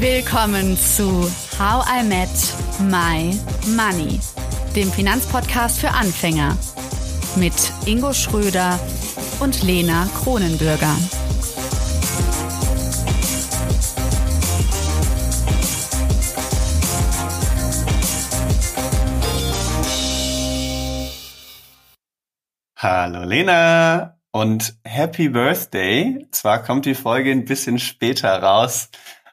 Willkommen zu How I Met My Money, dem Finanzpodcast für Anfänger mit Ingo Schröder und Lena Kronenbürger. Hallo Lena und Happy Birthday. Zwar kommt die Folge ein bisschen später raus,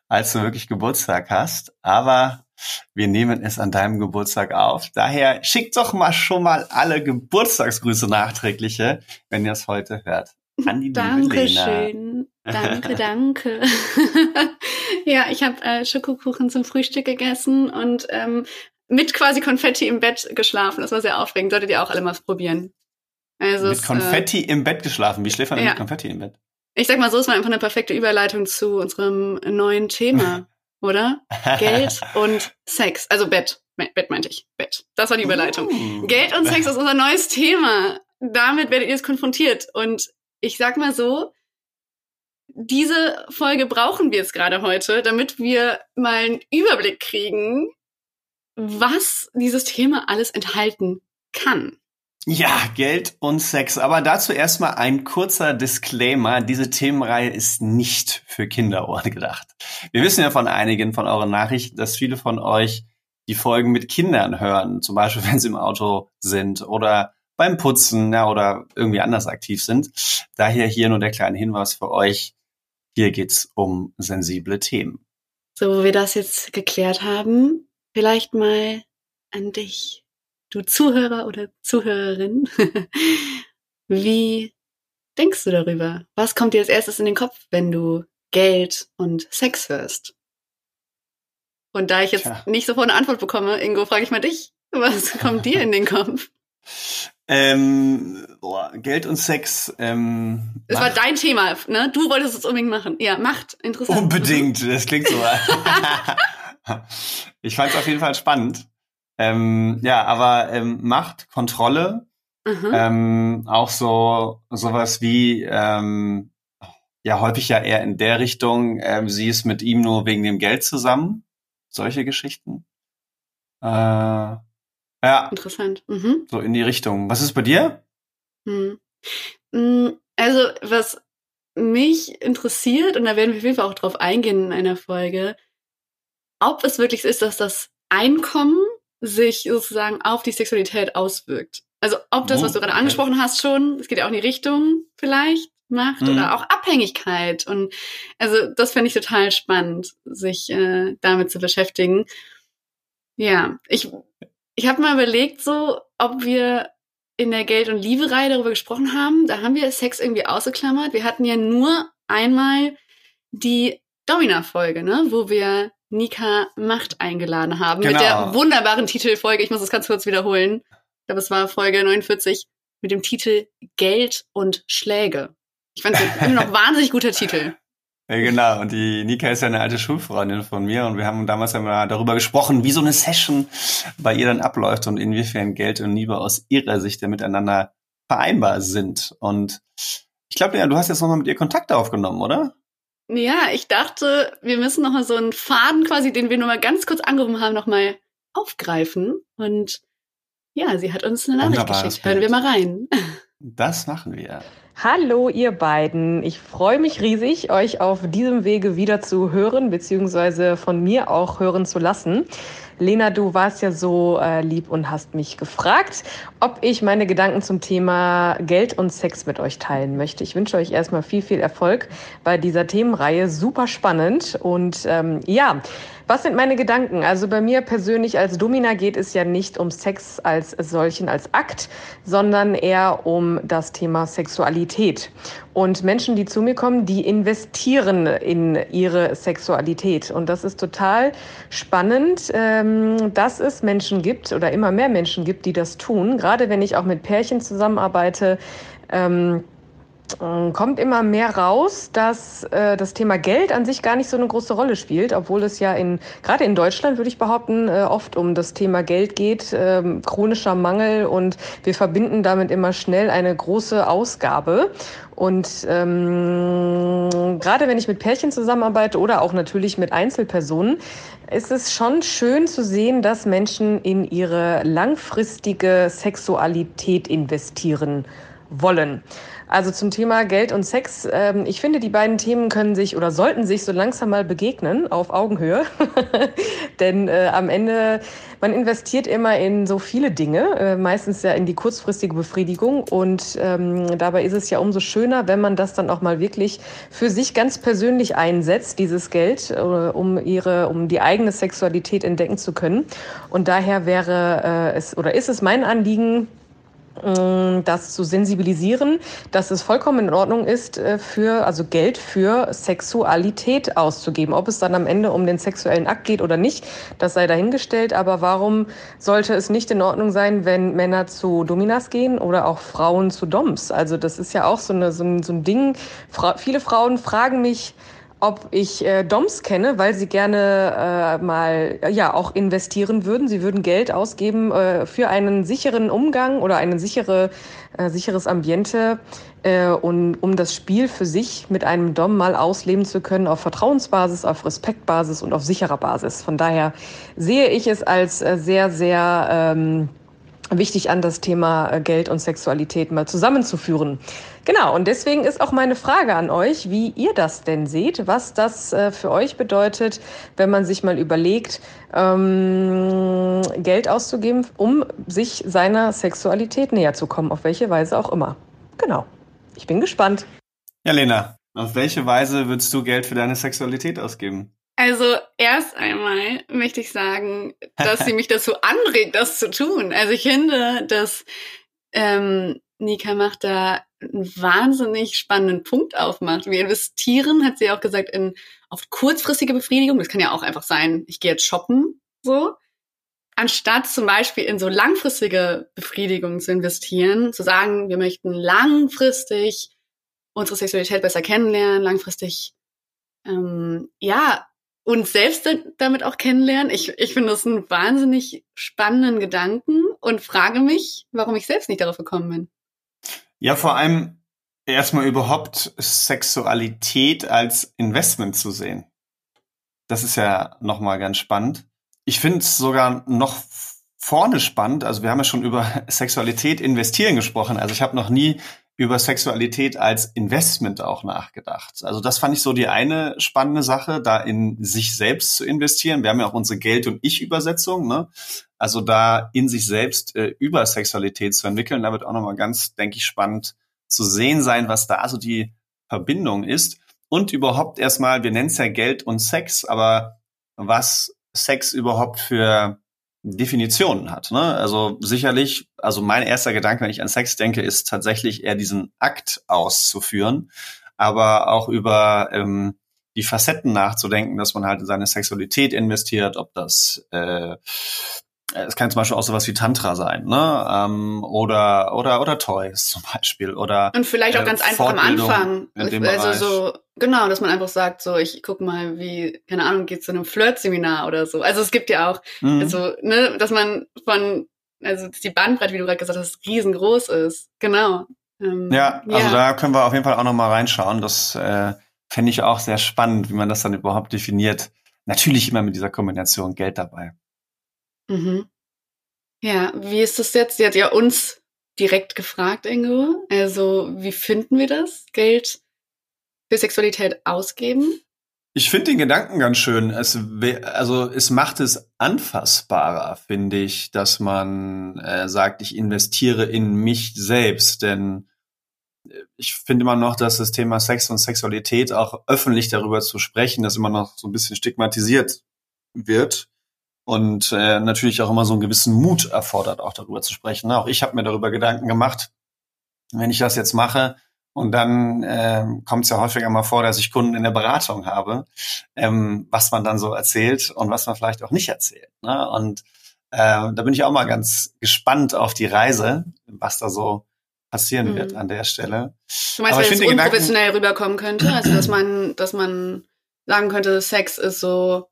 als du wirklich Geburtstag hast, aber wir nehmen es an deinem Geburtstag auf. Daher schickt doch mal schon mal alle Geburtstagsgrüße nachträgliche, wenn ihr es heute hört. An die Dankeschön. Danke, danke. ja, ich habe äh, Schokokuchen zum Frühstück gegessen und ähm, mit quasi Konfetti im Bett geschlafen. Das war sehr aufregend. Solltet ihr auch alle mal probieren. Also mit es, Konfetti äh, im Bett geschlafen. Wie schläft man ja. mit Konfetti im Bett? Ich sag mal so, es war einfach eine perfekte Überleitung zu unserem neuen Thema, oder? Geld und Sex. Also Bett. Bett meinte ich. Bett. Das war die Überleitung. Uh. Geld und Sex ist unser neues Thema. Damit werdet ihr jetzt konfrontiert. Und ich sag mal so, diese Folge brauchen wir jetzt gerade heute, damit wir mal einen Überblick kriegen, was dieses Thema alles enthalten kann. Ja, Geld und Sex. Aber dazu erstmal ein kurzer Disclaimer. Diese Themenreihe ist nicht für Kinderohren gedacht. Wir wissen ja von einigen von euren Nachrichten, dass viele von euch die Folgen mit Kindern hören. Zum Beispiel, wenn sie im Auto sind oder beim Putzen ja, oder irgendwie anders aktiv sind. Daher hier nur der kleine Hinweis für euch. Hier geht's um sensible Themen. So, wo wir das jetzt geklärt haben, vielleicht mal an dich du Zuhörer oder Zuhörerin, wie denkst du darüber? Was kommt dir als erstes in den Kopf, wenn du Geld und Sex hörst? Und da ich jetzt Tja. nicht sofort eine Antwort bekomme, Ingo, frage ich mal dich, was kommt dir in den Kopf? Ähm, boah, Geld und Sex. Ähm, es war dein Thema, ne? Du wolltest es unbedingt machen. Ja, Macht, interessant. Unbedingt, das klingt so. ich fand es auf jeden Fall spannend. Ähm, ja, aber ähm, Macht, Kontrolle, mhm. ähm, auch so sowas wie ähm, ja häufig ja eher in der Richtung, ähm, sie ist mit ihm nur wegen dem Geld zusammen, solche Geschichten. Äh, ja. Interessant. Mhm. So in die Richtung. Was ist bei dir? Hm. Also was mich interessiert und da werden wir auf jeden Fall auch drauf eingehen in einer Folge, ob es wirklich ist, dass das Einkommen sich sozusagen auf die Sexualität auswirkt. Also ob das, was du gerade angesprochen hast, schon, es geht ja auch in die Richtung vielleicht, macht mhm. oder auch Abhängigkeit. Und also das finde ich total spannend, sich äh, damit zu beschäftigen. Ja, ich, ich habe mal überlegt, so, ob wir in der Geld- und Liebe-Reihe darüber gesprochen haben. Da haben wir Sex irgendwie ausgeklammert. Wir hatten ja nur einmal die Domina-Folge, ne, wo wir Nika Macht eingeladen haben. Genau. Mit der wunderbaren Titelfolge, ich muss das ganz kurz wiederholen. Ich glaube, es war Folge 49 mit dem Titel Geld und Schläge. Ich fand es immer noch wahnsinnig guter Titel. Ja, genau. Und die Nika ist ja eine alte Schulfreundin von mir und wir haben damals ja mal darüber gesprochen, wie so eine Session bei ihr dann abläuft und inwiefern Geld und Liebe aus ihrer Sicht ja miteinander vereinbar sind. Und ich glaube, ja, du hast jetzt nochmal mit ihr Kontakt aufgenommen, oder? Ja, ich dachte, wir müssen noch mal so einen Faden quasi, den wir nur mal ganz kurz angerufen haben, noch mal aufgreifen. Und ja, sie hat uns eine Nachricht geschickt. Hören wir mal rein. Das machen wir. Hallo ihr beiden. Ich freue mich riesig, euch auf diesem Wege wieder zu hören, beziehungsweise von mir auch hören zu lassen. Lena, du warst ja so äh, lieb und hast mich gefragt, ob ich meine Gedanken zum Thema Geld und Sex mit euch teilen möchte. Ich wünsche euch erstmal viel, viel Erfolg bei dieser Themenreihe. Super spannend. Und ähm, ja, was sind meine Gedanken? Also bei mir persönlich als Domina geht es ja nicht um Sex als solchen, als Akt, sondern eher um das Thema Sexualität. Und Menschen, die zu mir kommen, die investieren in ihre Sexualität. Und das ist total spannend, ähm, dass es Menschen gibt oder immer mehr Menschen gibt, die das tun. Gerade wenn ich auch mit Pärchen zusammenarbeite, ähm, äh, kommt immer mehr raus, dass äh, das Thema Geld an sich gar nicht so eine große Rolle spielt, obwohl es ja in gerade in Deutschland würde ich behaupten äh, oft um das Thema Geld geht, äh, chronischer Mangel und wir verbinden damit immer schnell eine große Ausgabe. Und ähm, gerade wenn ich mit Pärchen zusammenarbeite oder auch natürlich mit Einzelpersonen, ist es schon schön zu sehen, dass Menschen in ihre langfristige Sexualität investieren wollen. Also zum Thema Geld und Sex. Ähm, ich finde, die beiden Themen können sich oder sollten sich so langsam mal begegnen auf Augenhöhe. Denn äh, am Ende, man investiert immer in so viele Dinge, äh, meistens ja in die kurzfristige Befriedigung. Und ähm, dabei ist es ja umso schöner, wenn man das dann auch mal wirklich für sich ganz persönlich einsetzt, dieses Geld, äh, um ihre, um die eigene Sexualität entdecken zu können. Und daher wäre äh, es oder ist es mein Anliegen, das zu sensibilisieren, dass es vollkommen in Ordnung ist, äh, für, also Geld für Sexualität auszugeben. Ob es dann am Ende um den sexuellen Akt geht oder nicht, das sei dahingestellt. Aber warum sollte es nicht in Ordnung sein, wenn Männer zu Dominas gehen oder auch Frauen zu Doms? Also das ist ja auch so, eine, so, ein, so ein Ding. Fra viele Frauen fragen mich, ob ich äh, Doms kenne, weil sie gerne äh, mal ja auch investieren würden. Sie würden Geld ausgeben äh, für einen sicheren Umgang oder ein sichere, äh, sicheres Ambiente äh, und um das Spiel für sich mit einem Dom mal ausleben zu können auf Vertrauensbasis, auf Respektbasis und auf sicherer Basis. Von daher sehe ich es als äh, sehr, sehr ähm, wichtig an, das Thema äh, Geld und Sexualität mal zusammenzuführen. Genau, und deswegen ist auch meine Frage an euch, wie ihr das denn seht, was das äh, für euch bedeutet, wenn man sich mal überlegt, ähm, Geld auszugeben, um sich seiner Sexualität näher zu kommen, auf welche Weise auch immer. Genau, ich bin gespannt. Ja, Lena, auf welche Weise würdest du Geld für deine Sexualität ausgeben? Also erst einmal möchte ich sagen, dass sie mich dazu anregt, das zu tun. Also ich finde, dass ähm, Nika macht da einen wahnsinnig spannenden Punkt aufmacht. Wir investieren, hat sie auch gesagt, in auf kurzfristige Befriedigung. Das kann ja auch einfach sein, ich gehe jetzt shoppen, so. Anstatt zum Beispiel in so langfristige Befriedigung zu investieren, zu sagen, wir möchten langfristig unsere Sexualität besser kennenlernen, langfristig ähm, ja uns selbst damit auch kennenlernen. Ich, ich finde das einen wahnsinnig spannenden Gedanken und frage mich, warum ich selbst nicht darauf gekommen bin. Ja, vor allem erstmal überhaupt Sexualität als Investment zu sehen. Das ist ja nochmal ganz spannend. Ich finde es sogar noch vorne spannend. Also wir haben ja schon über Sexualität investieren gesprochen. Also ich habe noch nie über Sexualität als Investment auch nachgedacht. Also das fand ich so die eine spannende Sache, da in sich selbst zu investieren. Wir haben ja auch unsere Geld- und Ich-Übersetzung, ne? Also da in sich selbst äh, über Sexualität zu entwickeln, da wird auch nochmal ganz, denke ich, spannend zu sehen sein, was da so die Verbindung ist. Und überhaupt erstmal, wir nennen es ja Geld und Sex, aber was Sex überhaupt für Definitionen hat. Ne? Also sicherlich, also mein erster Gedanke, wenn ich an Sex denke, ist tatsächlich eher diesen Akt auszuführen, aber auch über ähm, die Facetten nachzudenken, dass man halt in seine Sexualität investiert, ob das äh, es kann zum Beispiel auch sowas wie Tantra sein, ne? Ähm, oder oder oder Toys zum Beispiel oder und vielleicht auch äh, ganz einfach am Anfang, also Bereich. so genau, dass man einfach sagt, so ich guck mal, wie keine Ahnung, geht zu einem Flirt-Seminar oder so. Also es gibt ja auch, mhm. also ne, dass man von also die Bandbreite, wie du gerade gesagt hast, riesengroß ist. Genau. Ähm, ja, also ja. da können wir auf jeden Fall auch noch mal reinschauen. Das äh, fände ich auch sehr spannend, wie man das dann überhaupt definiert. Natürlich immer mit dieser Kombination Geld dabei. Mhm. Ja, wie ist das jetzt? Sie hat ja uns direkt gefragt, Ingo. Also, wie finden wir das? Geld für Sexualität ausgeben? Ich finde den Gedanken ganz schön. Es, also es macht es anfassbarer, finde ich, dass man äh, sagt, ich investiere in mich selbst. Denn äh, ich finde immer noch, dass das Thema Sex und Sexualität auch öffentlich darüber zu sprechen, das immer noch so ein bisschen stigmatisiert wird und äh, natürlich auch immer so einen gewissen Mut erfordert, auch darüber zu sprechen. Auch ich habe mir darüber Gedanken gemacht, wenn ich das jetzt mache, und dann äh, kommt es ja häufiger mal vor, dass ich Kunden in der Beratung habe, ähm, was man dann so erzählt und was man vielleicht auch nicht erzählt. Ne? Und äh, da bin ich auch mal ganz gespannt auf die Reise, was da so passieren mhm. wird an der Stelle. Du meinst, weil es unprofessionell Gedanken, rüberkommen könnte? Also, dass man, dass man sagen könnte, Sex ist so,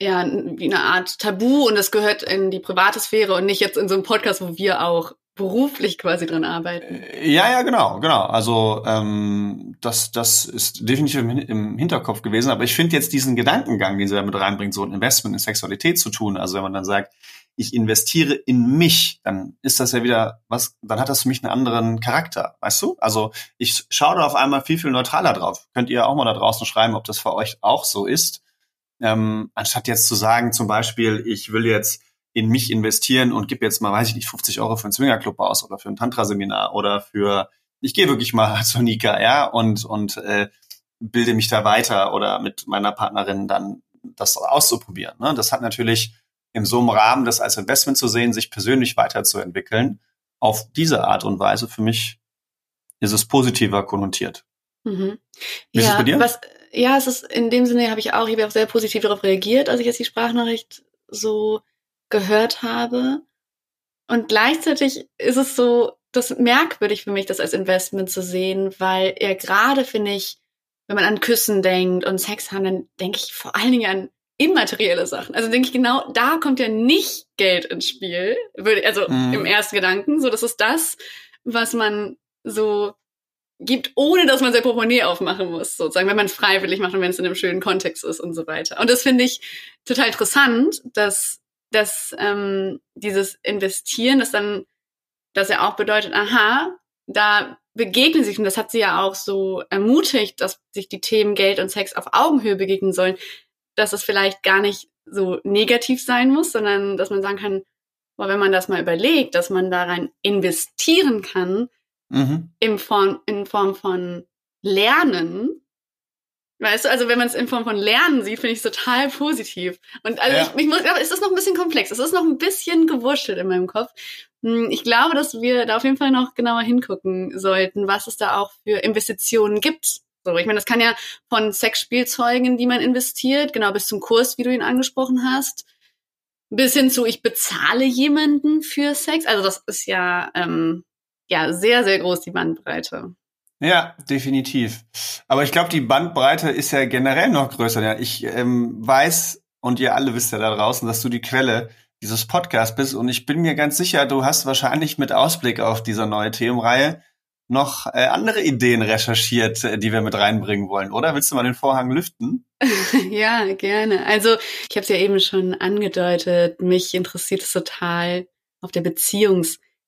ja, wie eine Art Tabu und es gehört in die private Sphäre und nicht jetzt in so einem Podcast, wo wir auch beruflich quasi dran arbeiten. Äh, ja, ja, genau, genau. Also ähm, das, das ist definitiv im, im Hinterkopf gewesen. Aber ich finde jetzt diesen Gedankengang, den sie da mit reinbringt, so ein Investment in Sexualität zu tun. Also wenn man dann sagt, ich investiere in mich, dann ist das ja wieder was, dann hat das für mich einen anderen Charakter, weißt du? Also ich schaue da auf einmal viel, viel neutraler drauf. Könnt ihr auch mal da draußen schreiben, ob das für euch auch so ist. Ähm, anstatt jetzt zu sagen, zum Beispiel, ich will jetzt in mich investieren und gebe jetzt mal, weiß ich nicht, 50 Euro für einen Swingerclub aus oder für ein Tantra-Seminar oder für, ich gehe wirklich mal zur Nika, ja, und, und äh, bilde mich da weiter oder mit meiner Partnerin dann das auszuprobieren. Ne? Das hat natürlich in so einem Rahmen, das als Investment zu sehen, sich persönlich weiterzuentwickeln, auf diese Art und Weise für mich ist es positiver konnotiert. Mhm. Wie ja, ist es bei dir? Was, ja, es ist in dem Sinne habe ich auch, ich habe auch sehr positiv darauf reagiert, als ich jetzt die Sprachnachricht so gehört habe. Und gleichzeitig ist es so, das merkwürdig für mich, das als Investment zu sehen, weil er gerade, finde ich, wenn man an Küssen denkt und Sex haben, dann denke ich vor allen Dingen an immaterielle Sachen. Also denke ich genau, da kommt ja nicht Geld ins Spiel. Also mhm. im ersten Gedanken. So, das ist das, was man so gibt, ohne dass man sein Portemonnaie aufmachen muss, sozusagen, wenn man es freiwillig macht und wenn es in einem schönen Kontext ist und so weiter. Und das finde ich total interessant, dass dass ähm, dieses Investieren, das dann, das ja auch bedeutet, aha, da begegnen sich, und das hat sie ja auch so ermutigt, dass sich die Themen Geld und Sex auf Augenhöhe begegnen sollen, dass es vielleicht gar nicht so negativ sein muss, sondern dass man sagen kann, boah, wenn man das mal überlegt, dass man da rein investieren kann, mhm. in, Form, in Form von Lernen, Weißt du, also wenn man es in Form von Lernen sieht, finde ich es total positiv. Und also ja. ich, ich muss, aber es ist noch ein bisschen komplex. Es ist noch ein bisschen gewurschtelt in meinem Kopf. Hm, ich glaube, dass wir da auf jeden Fall noch genauer hingucken sollten, was es da auch für Investitionen gibt. So, ich meine, das kann ja von Sexspielzeugen, die man investiert, genau bis zum Kurs, wie du ihn angesprochen hast, bis hin zu ich bezahle jemanden für Sex. Also das ist ja ähm, ja sehr sehr groß die Bandbreite. Ja, definitiv. Aber ich glaube, die Bandbreite ist ja generell noch größer. Ja, ich ähm, weiß, und ihr alle wisst ja da draußen, dass du die Quelle dieses Podcasts bist. Und ich bin mir ganz sicher, du hast wahrscheinlich mit Ausblick auf diese neue Themenreihe noch äh, andere Ideen recherchiert, äh, die wir mit reinbringen wollen, oder? Willst du mal den Vorhang lüften? ja, gerne. Also ich habe es ja eben schon angedeutet, mich interessiert es total auf der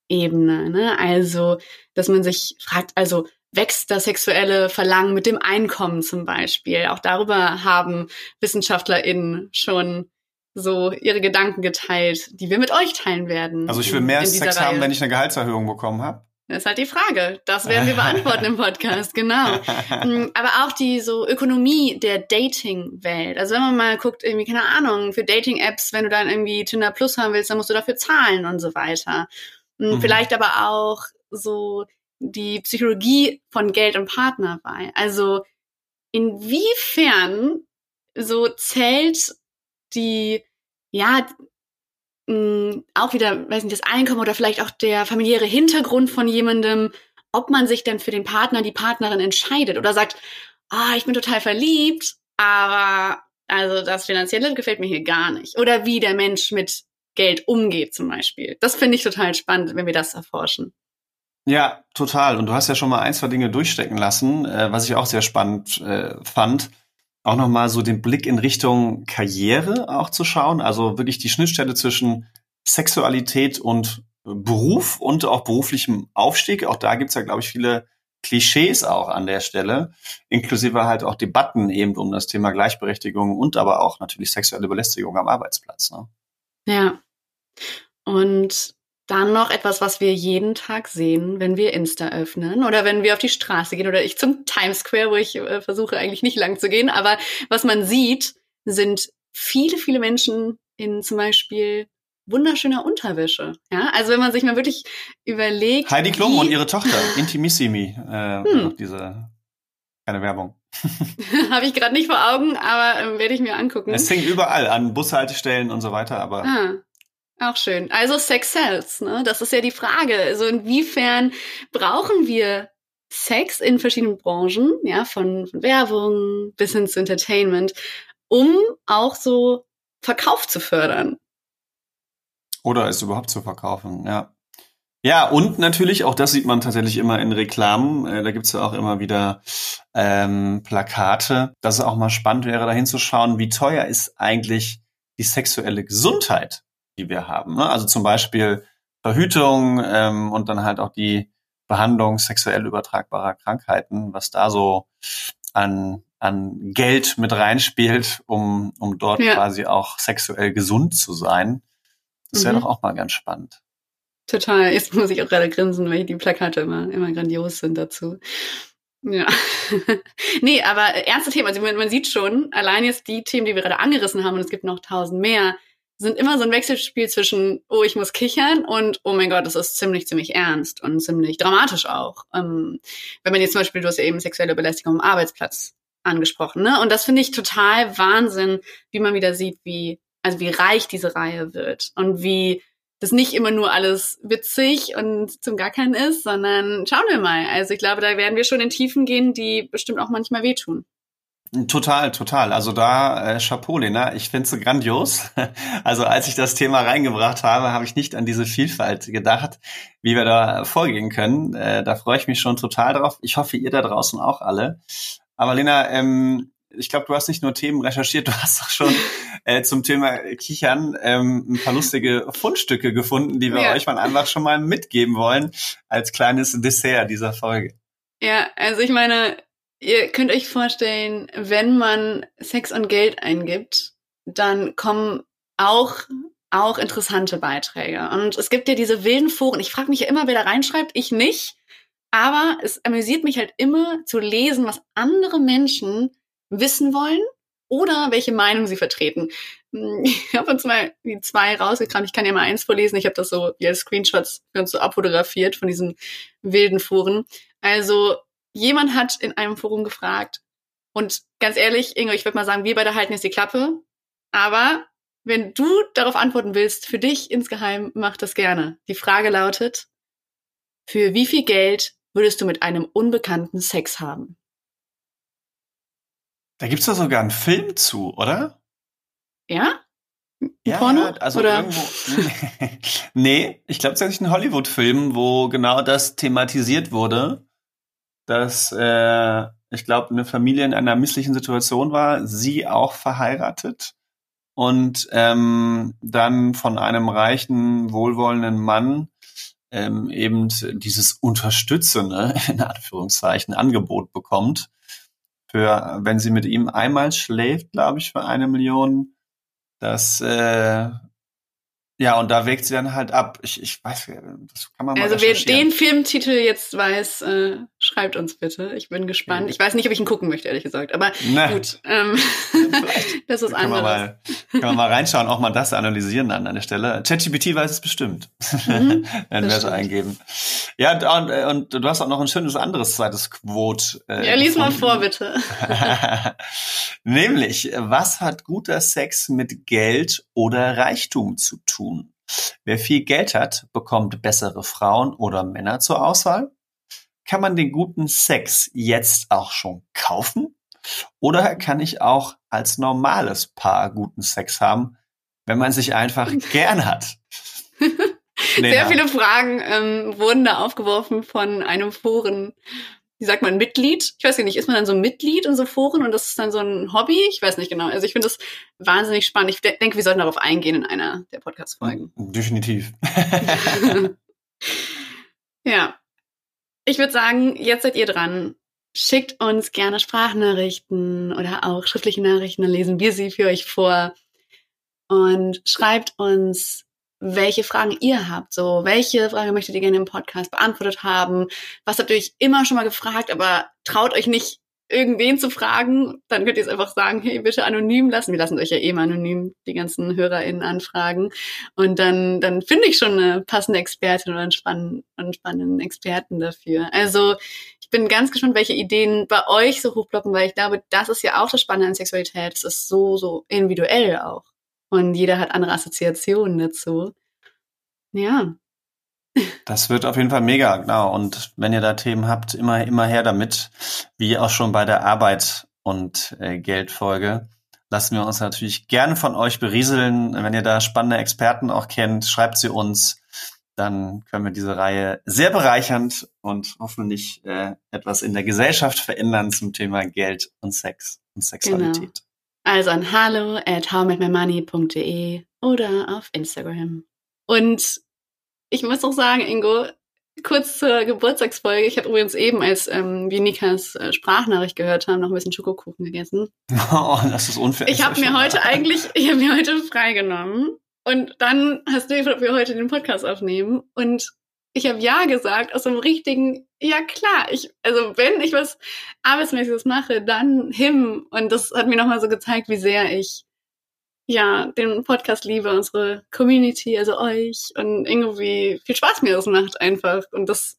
Beziehungsebene. Ne? Also, dass man sich fragt, also wächst das sexuelle Verlangen mit dem Einkommen zum Beispiel. Auch darüber haben WissenschaftlerInnen schon so ihre Gedanken geteilt, die wir mit euch teilen werden. Also ich will mehr Sex Reihe. haben, wenn ich eine Gehaltserhöhung bekommen habe. Das ist halt die Frage. Das werden wir beantworten im Podcast, genau. Mm, aber auch die so Ökonomie der Dating-Welt. Also wenn man mal guckt, irgendwie, keine Ahnung, für Dating-Apps, wenn du dann irgendwie Tinder Plus haben willst, dann musst du dafür zahlen und so weiter. Mm, mhm. Vielleicht aber auch so die Psychologie von Geld und Partnerwahl. Also inwiefern so zählt die, ja, mh, auch wieder, weiß nicht, das Einkommen oder vielleicht auch der familiäre Hintergrund von jemandem, ob man sich denn für den Partner, die Partnerin entscheidet oder sagt, ah, ich bin total verliebt, aber also das Finanzielle gefällt mir hier gar nicht. Oder wie der Mensch mit Geld umgeht zum Beispiel. Das finde ich total spannend, wenn wir das erforschen. Ja, total. Und du hast ja schon mal ein, zwei Dinge durchstecken lassen, äh, was ich auch sehr spannend äh, fand. Auch nochmal so den Blick in Richtung Karriere auch zu schauen. Also wirklich die Schnittstelle zwischen Sexualität und Beruf und auch beruflichem Aufstieg. Auch da gibt's ja, glaube ich, viele Klischees auch an der Stelle, inklusive halt auch Debatten eben um das Thema Gleichberechtigung und aber auch natürlich sexuelle Belästigung am Arbeitsplatz. Ne? Ja. Und dann noch etwas, was wir jeden Tag sehen, wenn wir Insta öffnen oder wenn wir auf die Straße gehen oder ich zum Times Square, wo ich äh, versuche eigentlich nicht lang zu gehen. Aber was man sieht, sind viele, viele Menschen in zum Beispiel wunderschöner Unterwäsche. Ja, also wenn man sich mal wirklich überlegt. Heidi Klum und ihre Tochter, Intimissimi, äh, hm. diese keine Werbung. Habe ich gerade nicht vor Augen, aber äh, werde ich mir angucken. Es hängt überall an Bushaltestellen und so weiter, aber. Ah. Auch schön. Also Sex sells, ne? Das ist ja die Frage. Also inwiefern brauchen wir Sex in verschiedenen Branchen, ja, von, von Werbung bis hin zu Entertainment, um auch so Verkauf zu fördern. Oder es überhaupt zu verkaufen, ja. Ja, und natürlich, auch das sieht man tatsächlich immer in Reklamen, äh, da gibt's ja auch immer wieder ähm, Plakate, dass es auch mal spannend wäre, dahin zu schauen, wie teuer ist eigentlich die sexuelle Gesundheit, die wir haben. Ne? Also zum Beispiel Verhütung ähm, und dann halt auch die Behandlung sexuell übertragbarer Krankheiten, was da so an, an Geld mit reinspielt, um, um dort ja. quasi auch sexuell gesund zu sein. Das wäre mhm. doch auch mal ganz spannend. Total. Jetzt muss ich auch gerade grinsen, weil die Plakate immer, immer grandios sind dazu. Ja. nee, aber ernste Themen. Also man, man sieht schon, allein jetzt die Themen, die wir gerade angerissen haben, und es gibt noch tausend mehr, sind immer so ein Wechselspiel zwischen, oh, ich muss kichern und, oh mein Gott, das ist ziemlich, ziemlich ernst und ziemlich dramatisch auch. Ähm, wenn man jetzt zum Beispiel, du hast ja eben sexuelle Belästigung am Arbeitsplatz angesprochen, ne? Und das finde ich total Wahnsinn, wie man wieder sieht, wie, also wie reich diese Reihe wird und wie das nicht immer nur alles witzig und zum gar keinen ist, sondern schauen wir mal. Also ich glaube, da werden wir schon in Tiefen gehen, die bestimmt auch manchmal wehtun. Total, total. Also da äh, Chapeau, Lena. Ich finde es grandios. Also als ich das Thema reingebracht habe, habe ich nicht an diese Vielfalt gedacht, wie wir da vorgehen können. Äh, da freue ich mich schon total drauf. Ich hoffe, ihr da draußen auch alle. Aber Lena, ähm, ich glaube, du hast nicht nur Themen recherchiert, du hast auch schon äh, zum Thema Kichern ähm, ein paar lustige Fundstücke gefunden, die wir ja. euch mal einfach schon mal mitgeben wollen als kleines Dessert dieser Folge. Ja, also ich meine, ihr könnt euch vorstellen, wenn man Sex und Geld eingibt, dann kommen auch auch interessante Beiträge. Und es gibt ja diese wilden Foren. Ich frage mich ja immer, wer da reinschreibt. Ich nicht. Aber es amüsiert mich halt immer zu lesen, was andere Menschen wissen wollen oder welche Meinung sie vertreten. Ich habe uns mal die zwei rausgekramt. Ich kann ja mal eins vorlesen. Ich habe das so als Screenshots für uns so abfotografiert von diesen wilden Foren. Also jemand hat in einem Forum gefragt und ganz ehrlich, Ingo, ich würde mal sagen, wir beide halten jetzt die Klappe. Aber wenn du darauf antworten willst, für dich insgeheim, mach das gerne. Die Frage lautet, für wie viel Geld würdest du mit einem Unbekannten Sex haben? Da gibt's doch sogar einen Film zu, oder? Ja? Ein ja, Porno? also oder? irgendwo. nee, ich glaube, es ist ein Hollywood-Film, wo genau das thematisiert wurde, dass äh, ich glaube, eine Familie in einer misslichen Situation war, sie auch verheiratet und ähm, dann von einem reichen, wohlwollenden Mann ähm, eben dieses unterstützende, in Anführungszeichen, Angebot bekommt für, wenn sie mit ihm einmal schläft, glaube ich, für eine Million. Das äh, ja, und da wägt sie dann halt ab. Ich, ich weiß, das kann man mal Also wer den Filmtitel jetzt weiß, äh, schreibt uns bitte. Ich bin gespannt. Okay. Ich weiß nicht, ob ich ihn gucken möchte, ehrlich gesagt. Aber Na, gut, ähm, das ist kann anderes. Man mal, kann man mal reinschauen, auch mal das analysieren an einer Stelle. ChatGPT weiß es bestimmt. Mhm, Werden wir es eingeben. Ja, und, und, du hast auch noch ein schönes anderes zweites Quote. Äh, ja, lies gefunden. mal vor, bitte. Nämlich, was hat guter Sex mit Geld oder Reichtum zu tun. Wer viel Geld hat, bekommt bessere Frauen oder Männer zur Auswahl. Kann man den guten Sex jetzt auch schon kaufen? Oder kann ich auch als normales Paar guten Sex haben, wenn man sich einfach gern hat? Sehr viele Fragen ähm, wurden da aufgeworfen von einem Foren wie sagt man, Mitglied? Ich weiß nicht, ist man dann so Mitglied in so Foren und das ist dann so ein Hobby? Ich weiß nicht genau. Also ich finde das wahnsinnig spannend. Ich de denke, wir sollten darauf eingehen in einer der Podcast-Folgen. Definitiv. ja. Ich würde sagen, jetzt seid ihr dran. Schickt uns gerne Sprachnachrichten oder auch schriftliche Nachrichten, dann lesen wir sie für euch vor. Und schreibt uns welche Fragen ihr habt. So, welche Frage möchtet ihr gerne im Podcast beantwortet haben? Was habt ihr euch immer schon mal gefragt, aber traut euch nicht, irgendwen zu fragen? Dann könnt ihr es einfach sagen, hey, bitte anonym lassen. Wir lassen euch ja eh mal anonym die ganzen HörerInnen anfragen. Und dann, dann finde ich schon eine passende Expertin oder einen spannenden, einen spannenden Experten dafür. Also, ich bin ganz gespannt, welche Ideen bei euch so hochploppen, weil ich glaube, das ist ja auch das Spannende an Sexualität. Es ist so, so individuell auch. Und jeder hat andere Assoziationen dazu. Ja. Das wird auf jeden Fall mega, genau. Und wenn ihr da Themen habt, immer, immer her damit. Wie auch schon bei der Arbeit und äh, Geldfolge. Lassen wir uns natürlich gerne von euch berieseln. Wenn ihr da spannende Experten auch kennt, schreibt sie uns. Dann können wir diese Reihe sehr bereichernd und hoffentlich äh, etwas in der Gesellschaft verändern zum Thema Geld und Sex und Sexualität. Genau. Also an hallo at howmetmymoney.de oder auf Instagram. Und ich muss auch sagen, Ingo, kurz zur Geburtstagsfolge. Ich habe übrigens eben, als ähm, wir Nikas äh, Sprachnachricht gehört haben, noch ein bisschen Schokokuchen gegessen. Oh, das ist unfair. Ich habe mir heute eigentlich, ich habe mir heute freigenommen. Und dann hast du gefragt, ob wir heute den Podcast aufnehmen. Und ich habe ja gesagt, aus dem richtigen, ja klar, ich, also wenn ich was Arbeitsmäßiges mache, dann him. Und das hat mir nochmal so gezeigt, wie sehr ich ja den Podcast liebe, unsere Community, also euch und irgendwie viel Spaß mir das macht einfach. Und das,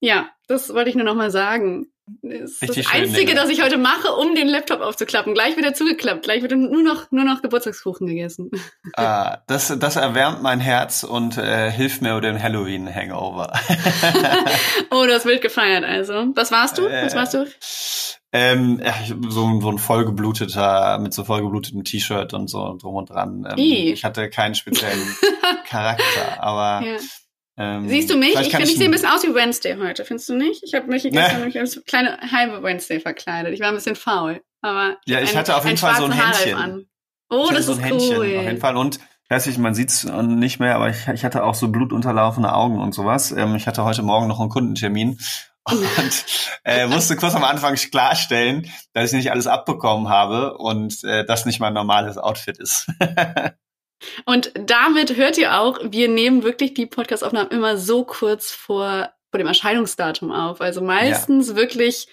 ja, das wollte ich nur nochmal sagen. Das ist das schön, Einzige, das ich heute mache, um den Laptop aufzuklappen. Gleich wieder zugeklappt. Gleich wird nur noch, nur noch Geburtstagskuchen gegessen. Ah, das, das erwärmt mein Herz und äh, hilft mir über den Halloween-Hangover. oh, du hast wild gefeiert also. Was warst du? Was warst du? Ähm, ja, so, so ein vollgebluteter, mit so vollgeblutetem T-Shirt und so drum und dran. Ähm, ich hatte keinen speziellen Charakter, aber ja. Ähm, Siehst du mich? Ich finde, ich sehe ein bisschen aus wie Wednesday heute, findest du nicht? Ich habe mich gestern nämlich als kleine halbe Wednesday verkleidet. Ich war ein bisschen faul. Aber ja, ich ein, hatte auf jeden Fall so ein Händchen. An. Oh, das so ist Händchen, cool. Auf jeden Fall. Und weiß ich, man sieht's nicht mehr, aber ich, ich hatte auch so blutunterlaufene Augen und sowas. Ähm, ich hatte heute Morgen noch einen Kundentermin und äh, musste kurz am Anfang klarstellen, dass ich nicht alles abbekommen habe und äh, das nicht mein normales Outfit ist. Und damit hört ihr auch, wir nehmen wirklich die Podcastaufnahmen immer so kurz vor, vor dem Erscheinungsdatum auf. Also meistens ja. wirklich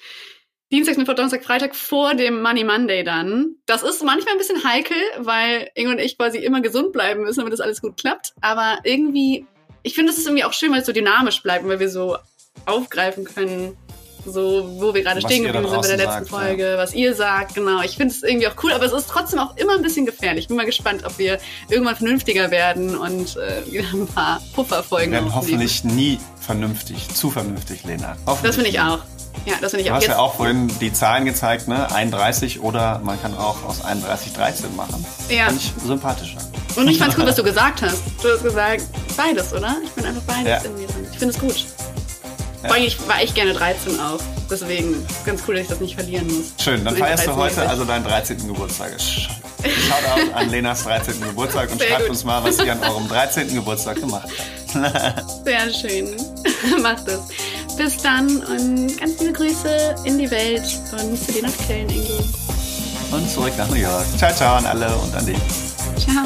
Dienstag, Mittwoch, Donnerstag, Freitag vor dem Money Monday dann. Das ist manchmal ein bisschen heikel, weil Ingo und ich quasi immer gesund bleiben müssen, damit das alles gut klappt. Aber irgendwie, ich finde, es ist irgendwie auch schön, weil es so dynamisch bleibt, weil wir so aufgreifen können, so wo wir gerade stehen geblieben sind bei der letzten sagt, Folge, ja. was ihr sagt, genau. Ich finde es irgendwie auch cool, aber es ist trotzdem auch immer ein bisschen gefährlich. Ich bin mal gespannt, ob wir irgendwann vernünftiger werden und äh, wieder ein paar Pufferfolgen. Wir werden hoffentlich nie vernünftig, zu vernünftig, Lena. Das finde ich auch. Ja, das finde ich du auch. Du hast ja auch vorhin die Zahlen gezeigt, ne? 31 oder man kann auch aus 31 13 machen. Ja. Fand ich sympathischer. Und ich fand's gut, was du gesagt hast. Du hast gesagt, beides, oder? Ich bin einfach beides ja. in mir drin. Ich finde es gut. Ja. Vor allem, ich war echt gerne 13 auch. Deswegen ganz cool, dass ich das nicht verlieren muss. Schön, dann feierst du heute also deinen 13. Geburtstag. Shoutout an Lenas 13. Geburtstag und Sehr schreibt gut. uns mal, was ihr an eurem 13. Geburtstag gemacht habt. Sehr schön. Macht es. Bis dann und ganz liebe Grüße in die Welt und zu dir nach Köln, Ingo. Und zurück nach New York. Ciao, ciao an alle und an dich. Ciao.